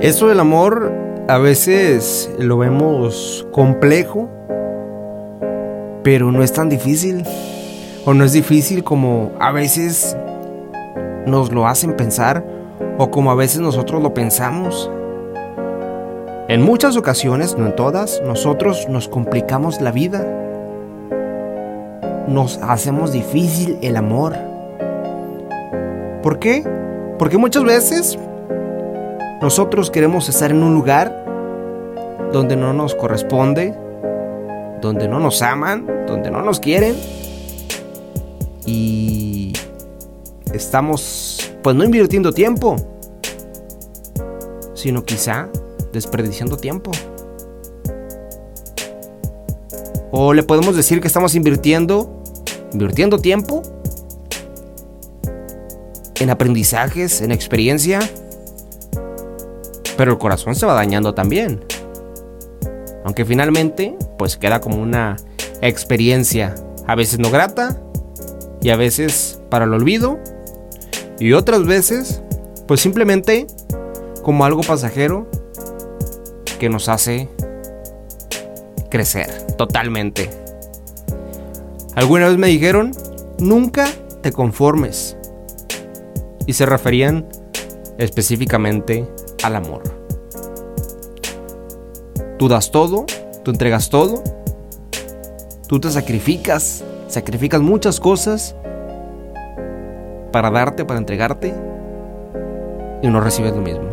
Eso del amor a veces lo vemos complejo, pero no es tan difícil. O no es difícil como a veces nos lo hacen pensar o como a veces nosotros lo pensamos. En muchas ocasiones, no en todas, nosotros nos complicamos la vida. Nos hacemos difícil el amor. ¿Por qué? Porque muchas veces nosotros queremos estar en un lugar donde no nos corresponde, donde no nos aman, donde no nos quieren. Y estamos, pues no invirtiendo tiempo, sino quizá desperdiciando tiempo. O le podemos decir que estamos invirtiendo, invirtiendo tiempo en aprendizajes, en experiencia, pero el corazón se va dañando también. Aunque finalmente, pues queda como una experiencia, a veces no grata y a veces para el olvido y otras veces, pues simplemente como algo pasajero que nos hace crecer totalmente. Alguna vez me dijeron, nunca te conformes. Y se referían específicamente al amor. Tú das todo, tú entregas todo, tú te sacrificas, sacrificas muchas cosas para darte, para entregarte, y no recibes lo mismo.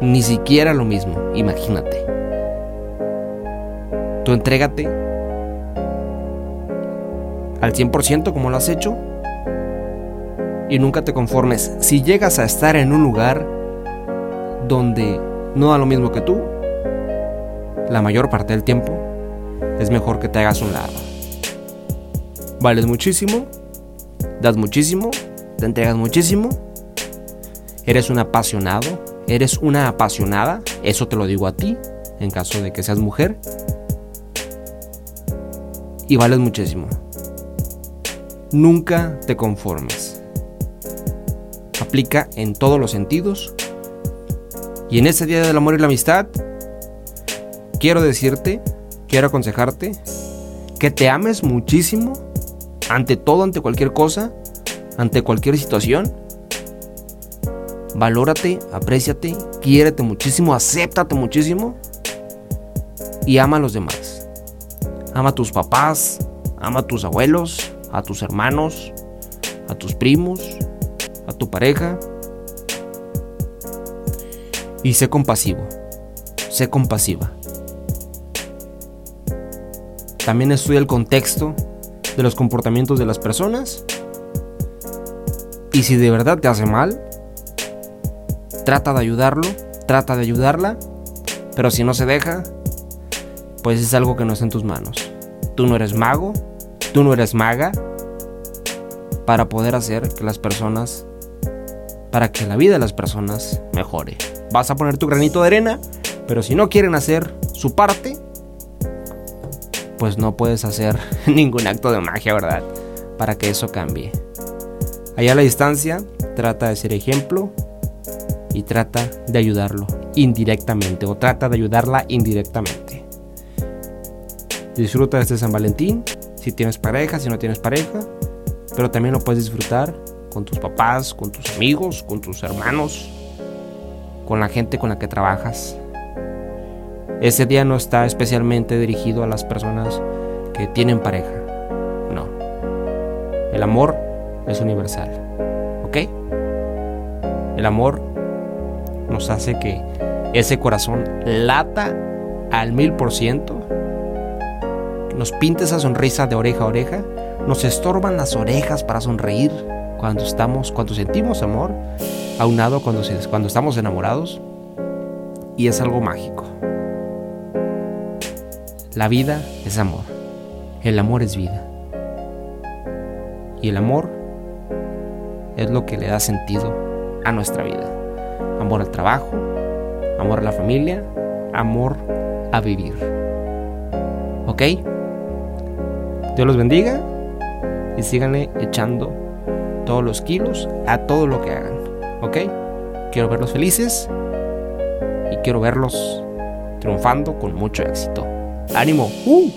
Ni siquiera lo mismo, imagínate. Tú entrégate al 100% como lo has hecho y nunca te conformes. Si llegas a estar en un lugar donde no da lo mismo que tú, la mayor parte del tiempo es mejor que te hagas un lado. Vales muchísimo, das muchísimo, te entregas muchísimo, eres un apasionado, eres una apasionada, eso te lo digo a ti, en caso de que seas mujer, y vales muchísimo. Nunca te conformes. Aplica en todos los sentidos. Y en este Día del Amor y la Amistad, quiero decirte, quiero aconsejarte, que te ames muchísimo, ante todo, ante cualquier cosa, ante cualquier situación valórate, apréciate, quiérete muchísimo, acéptate muchísimo y ama a los demás. Ama a tus papás, ama a tus abuelos, a tus hermanos, a tus primos, a tu pareja. Y sé compasivo, sé compasiva. También estudia el contexto de los comportamientos de las personas. Y si de verdad te hace mal, trata de ayudarlo, trata de ayudarla, pero si no se deja, pues es algo que no está en tus manos. Tú no eres mago, tú no eres maga para poder hacer que las personas, para que la vida de las personas mejore. Vas a poner tu granito de arena, pero si no quieren hacer su parte, pues no puedes hacer ningún acto de magia, ¿verdad? Para que eso cambie. Allá a la distancia, trata de ser ejemplo y trata de ayudarlo indirectamente o trata de ayudarla indirectamente. Disfruta de este San Valentín, si tienes pareja, si no tienes pareja, pero también lo puedes disfrutar con tus papás, con tus amigos, con tus hermanos, con la gente con la que trabajas. Ese día no está especialmente dirigido a las personas que tienen pareja. No. El amor es universal. ¿Ok? El amor nos hace que ese corazón lata al mil por ciento, nos pinte esa sonrisa de oreja a oreja, nos estorban las orejas para sonreír cuando estamos, cuando sentimos amor, aunado cuando, cuando estamos enamorados, y es algo mágico. La vida es amor, el amor es vida, y el amor es lo que le da sentido a nuestra vida amor al trabajo, amor a la familia, amor a vivir. ¿Ok? Dios los bendiga y síganle echando todos los kilos a todo lo que hagan. ¿Ok? Quiero verlos felices y quiero verlos triunfando con mucho éxito. ¡Ánimo! ¡Uh!